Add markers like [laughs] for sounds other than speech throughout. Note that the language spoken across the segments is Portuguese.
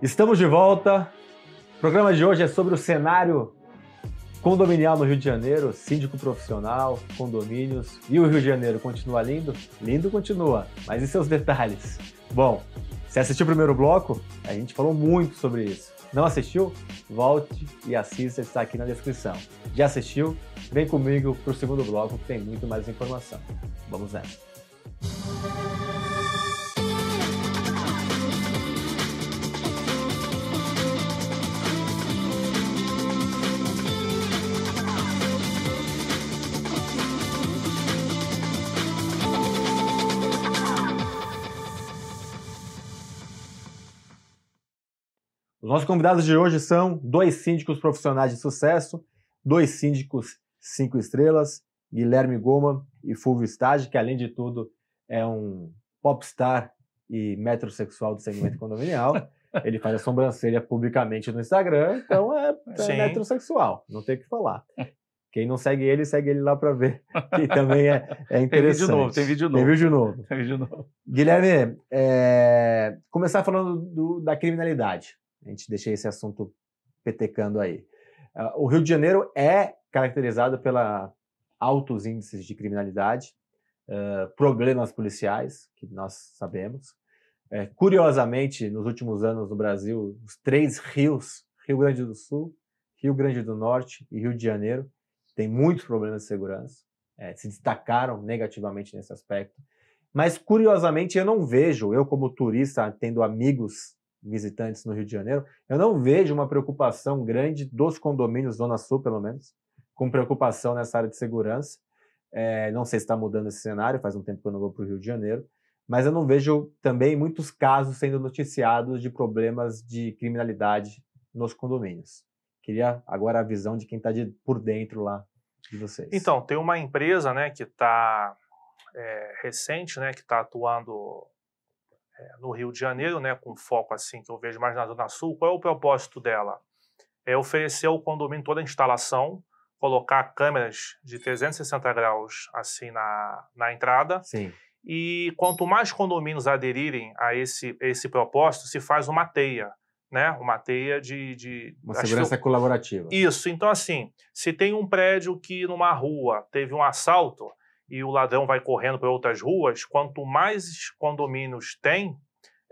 Estamos de volta. O programa de hoje é sobre o cenário condominial no Rio de Janeiro, síndico profissional, condomínios. E o Rio de Janeiro continua lindo? Lindo continua, mas e seus detalhes? Bom, se assistiu o primeiro bloco, a gente falou muito sobre isso. Não assistiu? Volte e assista, está aqui na descrição. Já assistiu? Vem comigo para o segundo bloco que tem muito mais informação. Vamos nessa. Os nossos convidados de hoje são dois síndicos profissionais de sucesso, dois síndicos cinco estrelas, Guilherme Goma e Fulvio Stade, que além de tudo é um popstar e metrosexual do segmento [laughs] condominial. Ele faz a sobrancelha publicamente no Instagram, então é, é metrosexual, não tem o que falar. Quem não segue ele, segue ele lá para ver, que também é, é interessante. Tem vídeo novo, tem vídeo novo. Tem vídeo novo. Guilherme, é, começar falando do, da criminalidade. A gente deixa esse assunto petecando aí. Uh, o Rio de Janeiro é caracterizado pela altos índices de criminalidade, uh, problemas policiais, que nós sabemos. É, curiosamente, nos últimos anos no Brasil, os três rios, Rio Grande do Sul, Rio Grande do Norte e Rio de Janeiro, têm muitos problemas de segurança, é, se destacaram negativamente nesse aspecto. Mas, curiosamente, eu não vejo, eu como turista, tendo amigos visitantes no Rio de Janeiro, eu não vejo uma preocupação grande dos condomínios Zona Sul, pelo menos, com preocupação nessa área de segurança. É, não sei se está mudando esse cenário, faz um tempo que eu não vou para o Rio de Janeiro, mas eu não vejo também muitos casos sendo noticiados de problemas de criminalidade nos condomínios. Queria agora a visão de quem está de, por dentro lá de vocês. Então, tem uma empresa né, que está é, recente, né, que está atuando no Rio de Janeiro, né, com foco assim que eu vejo mais na Zona Sul, qual é o propósito dela? É oferecer ao condomínio toda a instalação, colocar câmeras de 360 graus assim na, na entrada. Sim. E quanto mais condomínios aderirem a esse, esse propósito, se faz uma teia, né? Uma teia de. de uma segurança colaborativa. Isso. Então, assim, se tem um prédio que numa rua teve um assalto, e o ladrão vai correndo para outras ruas, quanto mais condomínios tem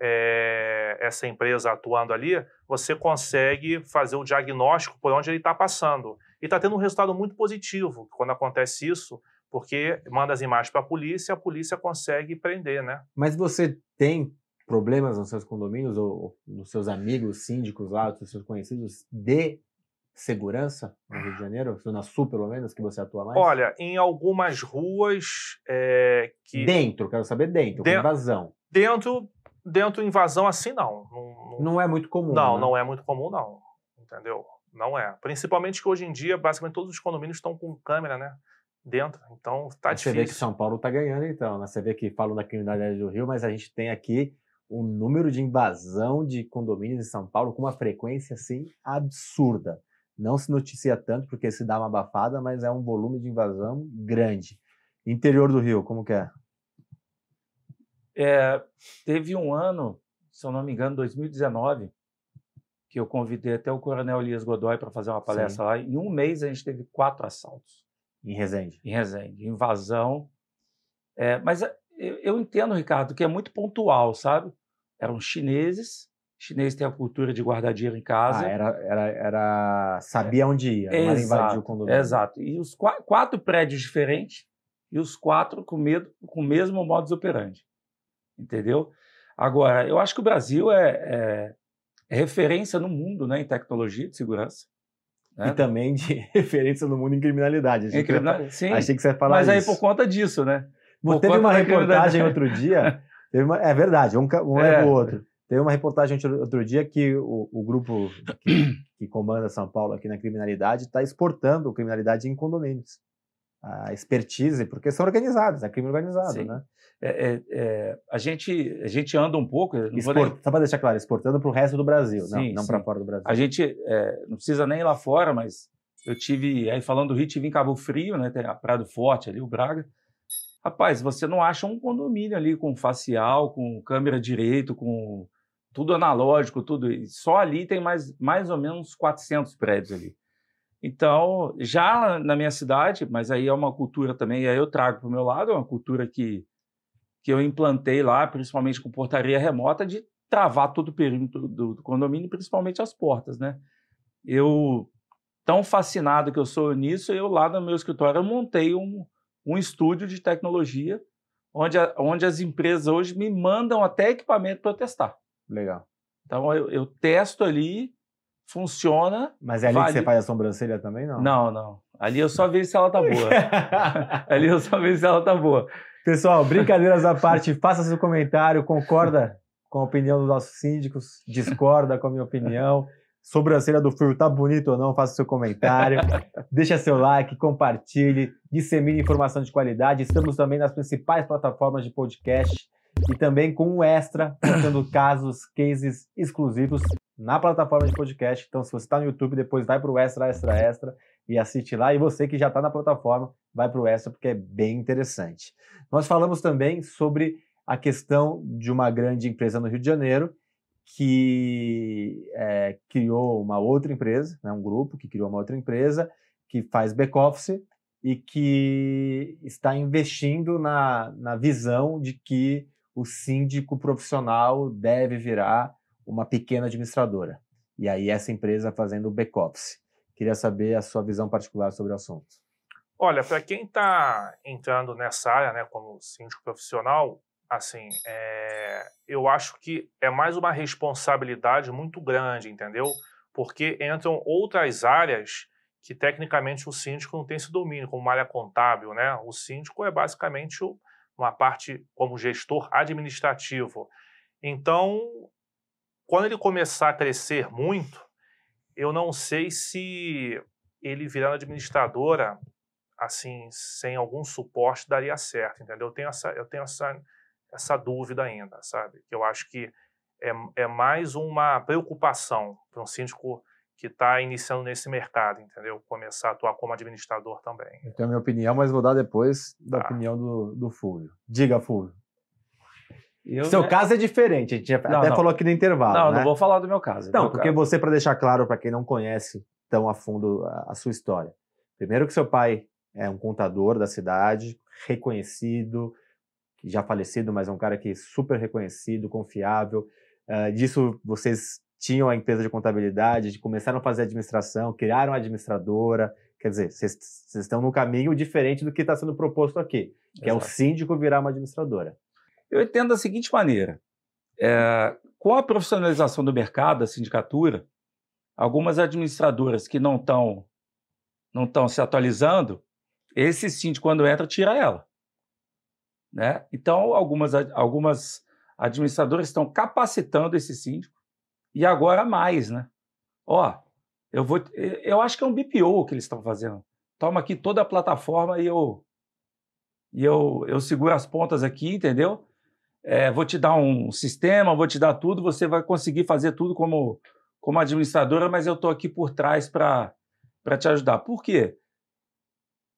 é, essa empresa atuando ali, você consegue fazer o diagnóstico por onde ele está passando. E está tendo um resultado muito positivo quando acontece isso, porque manda as imagens para a polícia e a polícia consegue prender, né? Mas você tem problemas nos seus condomínios ou nos seus amigos síndicos lá, nos seus conhecidos, de segurança no Rio de Janeiro? Zona Sul, pelo menos, que você atua mais? Olha, em algumas ruas é, que... Dentro, quero saber dentro, de... invasão. Dentro, dentro invasão assim, não. Não, não... é muito comum, Não, né? não é muito comum, não. Entendeu? Não é. Principalmente que hoje em dia, basicamente, todos os condomínios estão com câmera, né? Dentro. Então, tá mas difícil. Você vê que São Paulo tá ganhando, então. Né? Você vê que falam da criminalidade do Rio, mas a gente tem aqui um número de invasão de condomínios em São Paulo com uma frequência, assim, absurda. Não se noticia tanto porque se dá uma abafada, mas é um volume de invasão grande. Interior do Rio, como que é? é teve um ano, se eu não me engano, 2019, que eu convidei até o Coronel Elias Godoy para fazer uma palestra Sim. lá. Em um mês a gente teve quatro assaltos. Em Resende? Em Resende. Invasão. É, mas eu, eu entendo, Ricardo, que é muito pontual, sabe? Eram chineses chinês tem a cultura de guardar dinheiro em casa. Ah, era, era, era sabia onde ia, não era invadir o condomínio. Exato. E os qu quatro prédios diferentes e os quatro com, medo, com o mesmo modus operandi. Entendeu? Agora, eu acho que o Brasil é, é, é referência no mundo né, em tecnologia de segurança. Né? E também de [laughs] referência no mundo em criminalidade. Achei, em criminalidade. Sim, achei que você ia falar Mas isso. aí por conta disso, né? Por teve uma reportagem outro dia. [laughs] Uma, é verdade, um, um é, o outro Teve uma reportagem outro dia que o, o grupo que, que, comanda São Paulo aqui na criminalidade está exportando criminalidade em condomínios. A expertise, porque são organizados, é crime organizado, Sim. né? É, é, é, a, gente, a gente anda um pouco. Export, nem... Só para deixar claro, exportando para o resto do Brasil, sim, não, não para fora do Brasil. A gente é, não precisa nem ir lá fora, mas eu tive, aí falando do Rio, tive em Cabo Frio, né? Tem a Praia do Forte ali, o Braga. Rapaz, você não acha um condomínio ali com facial, com câmera direito, com tudo analógico, tudo. Só ali tem mais, mais ou menos 400 prédios ali. Então, já na minha cidade, mas aí é uma cultura também, e aí eu trago para o meu lado, é uma cultura que, que eu implantei lá, principalmente com portaria remota, de travar todo o perímetro do, do condomínio, principalmente as portas, né? Eu, tão fascinado que eu sou nisso, eu lá no meu escritório eu montei um, um estúdio de tecnologia, onde, a, onde as empresas hoje me mandam até equipamento para testar. Legal. Então eu, eu testo ali funciona. Mas é ali vale... que você faz a sobrancelha também, não? Não, não. Ali eu só vejo se ela tá boa. [laughs] ali eu só vejo se ela tá boa. Pessoal, brincadeiras à parte, faça seu comentário, concorda com a opinião dos nossos síndicos, discorda com a minha opinião. Sobrancelha do Furo tá bonito ou não? Faça seu comentário, deixa seu like, compartilhe, dissemine informação de qualidade. Estamos também nas principais plataformas de podcast e também com o Extra, contando [coughs] casos, cases exclusivos na plataforma de podcast. Então, se você está no YouTube, depois vai para o Extra, Extra, Extra e assiste lá. E você que já está na plataforma, vai para o Extra, porque é bem interessante. Nós falamos também sobre a questão de uma grande empresa no Rio de Janeiro que é, criou uma outra empresa, né, um grupo que criou uma outra empresa que faz back-office e que está investindo na, na visão de que o síndico profissional deve virar uma pequena administradora. E aí essa empresa fazendo o back-office. Queria saber a sua visão particular sobre o assunto. Olha, para quem está entrando nessa área, né, como síndico profissional, assim, é, eu acho que é mais uma responsabilidade muito grande, entendeu? Porque entram outras áreas que tecnicamente o síndico não tem esse domínio, como uma área contábil, né? O síndico é basicamente uma parte como gestor administrativo. Então, quando ele começar a crescer muito, eu não sei se ele virando administradora, assim, sem algum suporte, daria certo, entendeu? Eu tenho essa, eu tenho essa, essa dúvida ainda, sabe? Que eu acho que é, é mais uma preocupação para um síndico que está iniciando nesse mercado, entendeu? Começar a atuar como administrador também. Eu tenho a minha opinião, mas vou dar depois da tá. opinião do, do Fulvio. Diga, Fulvio. Eu, Seu né? caso é diferente, a gente não, até não. falou aqui no intervalo. Não, né? não vou falar do meu caso. Não, meu porque caso. você, para deixar claro para quem não conhece tão a fundo a, a, sua história. Primeiro que seu pai é um contador da cidade, reconhecido, já falecido, mas é um cara que é super reconhecido, confiável. Uh, disso vocês tinham a empresa de contabilidade, começaram a fazer administração, criaram a administradora. Quer dizer, vocês estão no caminho diferente do que está sendo proposto aqui, que Exato. é o síndico virar uma administradora. Eu entendo da seguinte maneira: é, com a profissionalização do mercado, da sindicatura, algumas administradoras que não estão não estão se atualizando, esse síndico, quando entra, tira ela. Né? Então, algumas, algumas administradoras estão capacitando esse síndico e agora mais, né? Ó, eu vou, eu acho que é um BPO que eles estão fazendo. Toma aqui toda a plataforma e eu e eu, eu seguro as pontas aqui, entendeu? é, vou te dar um sistema, vou te dar tudo, você vai conseguir fazer tudo como, como administradora, mas eu estou aqui por trás para te ajudar. Por quê?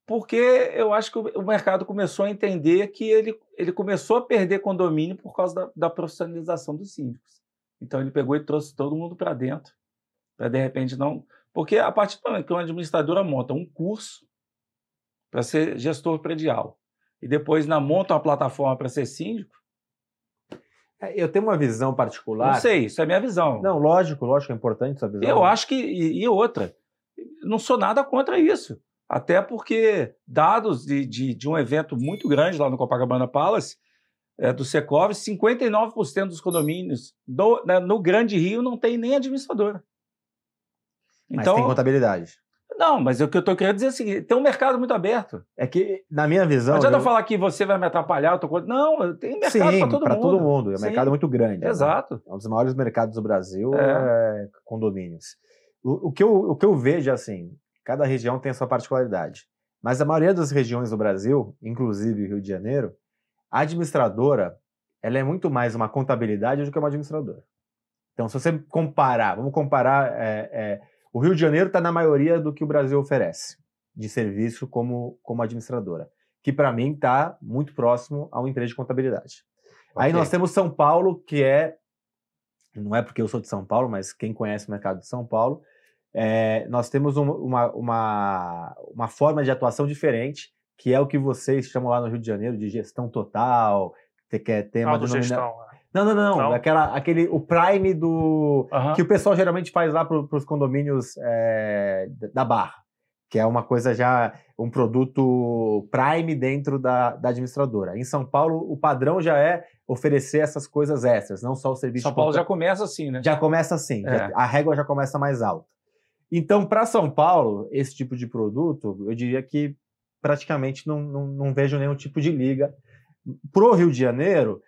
Porque eu acho que o mercado começou a entender que ele, ele começou a perder condomínio por causa da, da profissionalização dos síndicos. Então ele pegou e trouxe todo mundo para dentro, para de repente não. Porque a partir do momento que uma administradora monta um curso para ser gestor predial e depois na monta uma plataforma para ser síndico, é, eu tenho uma visão particular. Não sei, isso é minha visão. Não, lógico, lógico, é importante essa visão. Eu acho que. E, e outra, não sou nada contra isso. Até porque dados de, de, de, um evento muito grande lá no Copacabana Palace, é, do Secov, 59% dos condomínios do, né, no Grande Rio não tem nem administradora. Mas então, tem contabilidade. Não, mas o que eu estou querendo dizer é o seguinte: tem um mercado muito aberto. É que, na minha visão. Não adianta eu... falar que você vai me atrapalhar, eu tô... Não, tem mercado para todo pra mundo. todo mundo. É um mercado muito grande. Né? Exato. Né? É um dos maiores mercados do Brasil, é. É condomínios. O, o, que eu, o que eu vejo, assim, cada região tem a sua particularidade. Mas a maioria das regiões do Brasil, inclusive Rio de Janeiro, a administradora ela é muito mais uma contabilidade do que uma administradora. Então, se você comparar, vamos comparar é, é, o Rio de Janeiro está na maioria do que o Brasil oferece de serviço como, como administradora, que para mim está muito próximo a uma empresa de contabilidade. Okay. Aí nós temos São Paulo, que é não é porque eu sou de São Paulo, mas quem conhece o mercado de São Paulo, é, nós temos um, uma, uma, uma forma de atuação diferente, que é o que vocês chamam lá no Rio de Janeiro de gestão total, que quer ter uma Autogestão. Não, não, não, Não? Aquela, aquele, o prime do. Que o pessoal geralmente faz lá para os condomínios é, da Barra, que é uma coisa já, um produto prime dentro da, da administradora. Em São Paulo, o padrão já é oferecer essas coisas extras, não só o serviço São Paulo conta- já começa assim, né? já começa assim, É. já- a régua já começa mais alta. Então, para São Paulo, esse tipo de produto, eu diria que praticamente não, não, não vejo nenhum tipo de liga. Pro Rio de Janeiro,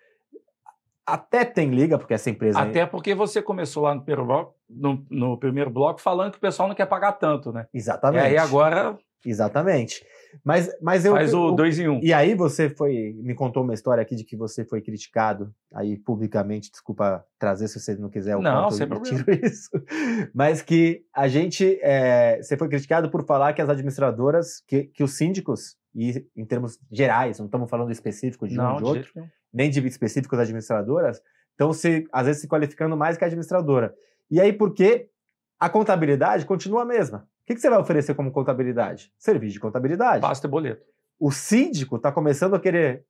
até tem liga, porque essa empresa. Até porque você começou lá no primeiro, bloco, no, no primeiro bloco falando que o pessoal não quer pagar tanto, né? Exatamente. E aí agora Exatamente. Mas, mas eu. faz o eu- dois em um. E aí você foi, me contou uma história aqui de que você foi criticado aí publicamente, desculpa trazer se você não quiser o Não, ponto, sem eu problema. tiro [laughs] isso. Mas que a gente, é, você foi criticado por falar que as administradoras, que, que os síndicos, e em termos gerais, não estamos falando específico de um Não, ou de outro, nenhum. nem de específicos administradoras, estão se, às vezes se qualificando mais que a administradora. E aí, porque a contabilidade continua a mesma. O que, que você vai oferecer como contabilidade? Serviço de contabilidade. Pasta e boleto. O síndico está começando a querer.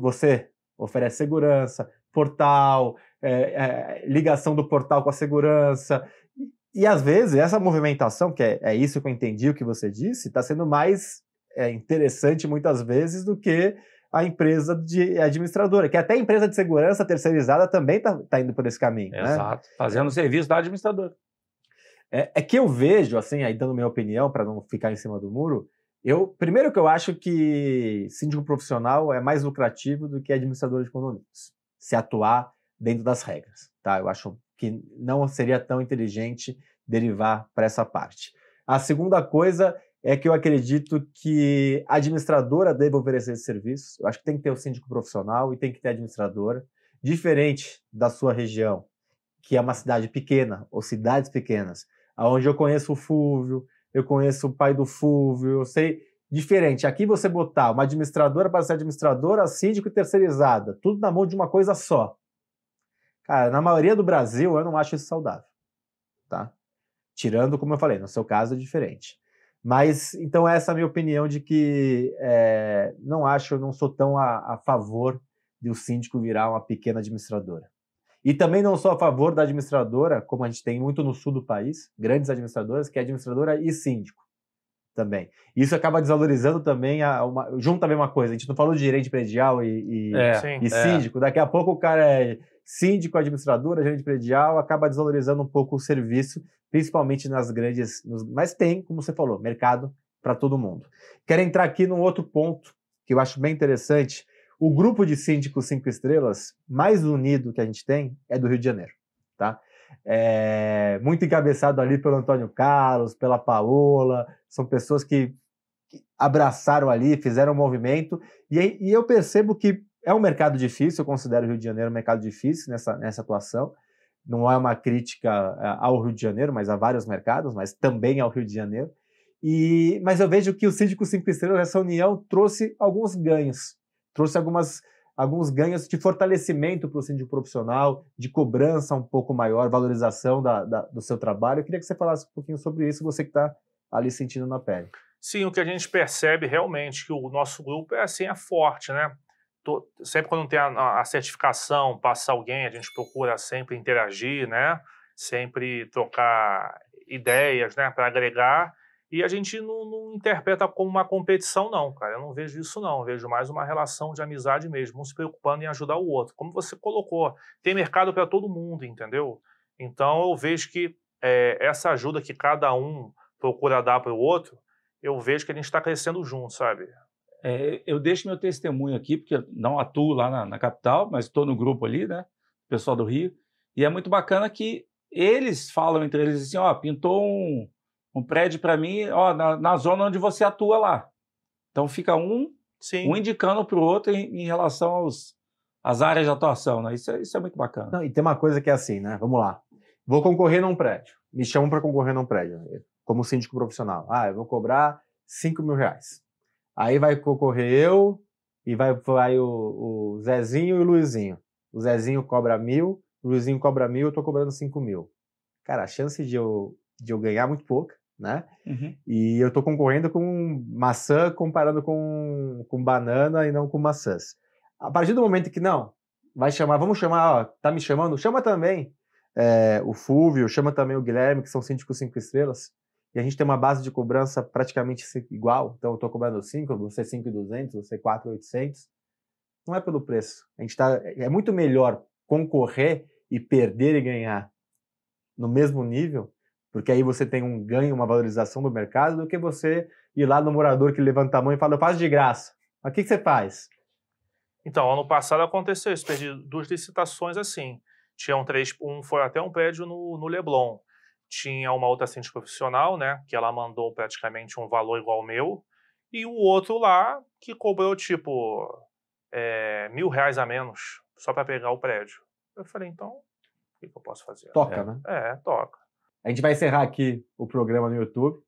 Você oferece segurança, portal, é, é, ligação do portal com a segurança. E, e, às vezes essa movimentação, que é, é isso que eu entendi o que você disse, está sendo mais é, interessante muitas vezes do que a empresa de administradora, que até a empresa de segurança terceirizada também está indo por esse caminho. né? Exato. Fazendo o serviço da administradora. É, é que eu vejo, assim, aí dando minha opinião para não ficar em cima do muro, eu primeiro que eu acho que síndico profissional é mais lucrativo do que administrador de condomínios, se atuar dentro das regras, tá? Eu acho que não seria tão inteligente derivar para essa parte. A segunda coisa é que eu acredito que a administradora deve oferecer esse serviço. Eu acho que tem que ter o síndico profissional e tem que ter a administradora, diferente da sua região, que é uma cidade pequena ou cidades pequenas, aonde eu conheço o Fúvio, eu conheço o pai do Fúvio, eu sei diferente. Aqui você botar uma administradora para ser administradora, síndico e terceirizada, tudo na mão de uma coisa só. Cara, na maioria do Brasil eu não acho isso saudável, tá? Tirando, como eu falei, no seu caso é diferente. Mas, então, essa é a minha opinião de que é, não acho, não sou tão a, a favor de o síndico virar uma pequena administradora. E também não sou a favor da administradora, como a gente tem muito no sul do país, grandes administradoras, que é administradora e síndico também. Isso acaba desvalorizando também, a, uma, junto também uma coisa, a gente não falou de gerente predial e, e, É, Sim. e síndico, daqui a pouco o cara é síndico, administradora, gerente predial, acaba desvalorizando um pouco o serviço, principalmente nas grandes, nos, mas tem, como você falou, mercado para todo mundo. Quero entrar aqui num outro ponto que eu acho bem interessante, o grupo de síndicos cinco estrelas mais unido que a gente tem é do Rio de Janeiro, tá? É, muito encabeçado ali pelo Antônio Carlos, pela Paola, são pessoas que, abraçaram ali, fizeram um movimento, e, e eu percebo que é um mercado difícil, eu considero o Rio de Janeiro um mercado difícil nessa, nessa atuação, não é uma crítica é, ao Rio de Janeiro, mas a vários mercados, mas também ao Rio de Janeiro, e, mas eu vejo que o Síndico Cinco Estrelas, essa união, trouxe alguns ganhos, trouxe algumas, alguns ganhos de fortalecimento para o síndico profissional, de cobrança um pouco maior, valorização da, da- do seu trabalho. Eu queria que você falasse um pouquinho sobre isso, você que está ali sentindo na pele. Sim, o que a gente percebe realmente que o nosso grupo é assim, é forte, né? To- Sempre quando tem a, a certificação, passa alguém, a gente procura sempre interagir, né? Sempre trocar ideias, né? Para agregar. E a gente não, não interpreta como uma competição, não, cara. Eu não vejo isso, não. Eu vejo mais uma relação de amizade mesmo, um se preocupando em ajudar o outro. Como você colocou, tem mercado para todo mundo, entendeu? Então eu vejo que é, essa ajuda que cada um procura dar para o outro, eu vejo que a gente está crescendo junto, sabe? É, eu deixo meu testemunho aqui, porque não atuo lá na, na capital, mas estou no grupo ali, né? Pessoal do Rio. E é muito bacana que eles falam entre eles assim: ó, pintou um, um prédio para mim, ó, na, na zona onde você atua lá. Então fica um, Sim. um indicando para o outro em, em relação aos, às áreas de atuação, né? Isso é, isso é muito bacana. Não, e tem uma coisa que é assim, né? Vamos lá. Vou concorrer num prédio. Me chamam para concorrer num prédio, como síndico profissional. Ah, eu vou cobrar 5 mil reais. Aí vai concorrer eu e vai, vai o, o Zezinho e o Luizinho. O Zezinho cobra mil o Luizinho cobra mil, eu estou cobrando cinco mil. Cara, a chance de eu, de eu ganhar é muito pouca, né? Uhum. E eu estou concorrendo com maçã comparando com, com banana e não com maçãs. A partir do momento que não, vai chamar, vamos chamar, ó, tá me chamando? Chama também é, o Fúvio, chama também o Guilherme, que são síndicos cinco estrelas, e a gente tem uma base de cobrança praticamente igual. Então eu estou cobrando 5, você 5,200, você 4,800. Não é pelo preço. A gente tá, é muito melhor concorrer e perder e ganhar no mesmo nível, porque aí você tem um ganho, uma valorização do mercado, do que você ir lá no morador que levanta a mão e fala, eu faço de graça. Mas o que, que você faz? Então, ano passado aconteceu isso, perdi duas licitações assim. Tinham três, um foi até um prédio no, no Leblon. Tinha uma outra síndica profissional, né, que ela mandou praticamente um valor igual ao meu, e o outro lá que cobrou tipo é, mil reais a menos só para pegar o prédio. Eu falei, então, o que, que eu posso fazer? Toca, é, né? É, toca. A gente vai encerrar aqui o programa no YouTube,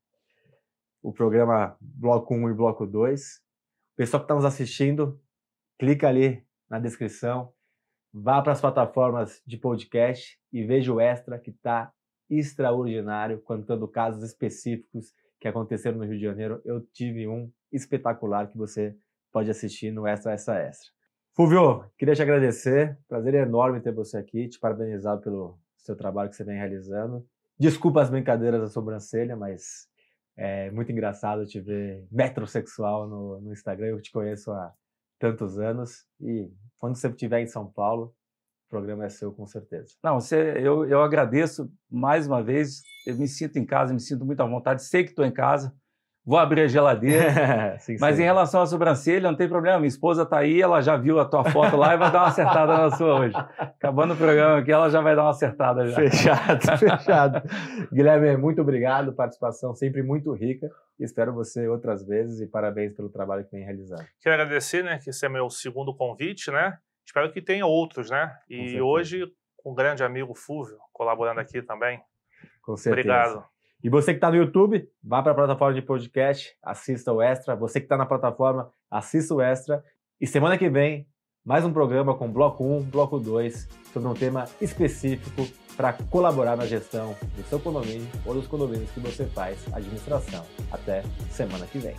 o programa Bloco 1 e Bloco 2. O pessoal que está nos assistindo, clica ali na descrição, vá para as plataformas de podcast e veja o extra que está extraordinário, contando casos específicos que aconteceram no Rio de Janeiro. Eu tive um espetacular que você pode assistir no Extra Extra Extra. Fulvio, queria te agradecer. Prazer enorme ter você aqui. Te parabenizar pelo seu trabalho que você vem realizando. Desculpa as brincadeiras da sobrancelha, mas é muito engraçado te ver metrosexual no, no Instagram. Eu te conheço há tantos anos e quando você estiver em São Paulo, o programa é seu com certeza. Não, você, eu, eu agradeço mais uma vez. Eu me sinto em casa, me sinto muito à vontade. Sei que estou em casa vou abrir a geladeira. [laughs] sim, Mas sim. em relação à sobrancelha, não tem problema. Minha esposa está aí, ela já viu a tua foto lá e vai dar uma acertada na sua hoje. Acabando o programa aqui, ela já vai dar uma acertada já. Fechado, [laughs] fechado. Guilherme, muito obrigado, participação sempre muito rica. Espero você outras vezes e parabéns pelo trabalho que vem realizando. Quero agradecer, né, que esse é meu segundo convite, né? Espero que tenha outros, né? E hoje, com o grande amigo Fúvio, colaborando aqui também. Com certeza. Obrigado. E você que está no YouTube, vá para a plataforma de podcast, assista o Extra. Você que está na plataforma, assista o Extra. E semana que vem, mais um programa com Bloco 1, Bloco 2, sobre um tema específico para colaborar na gestão do seu condomínio ou dos condomínios que você faz administração. Até semana que vem.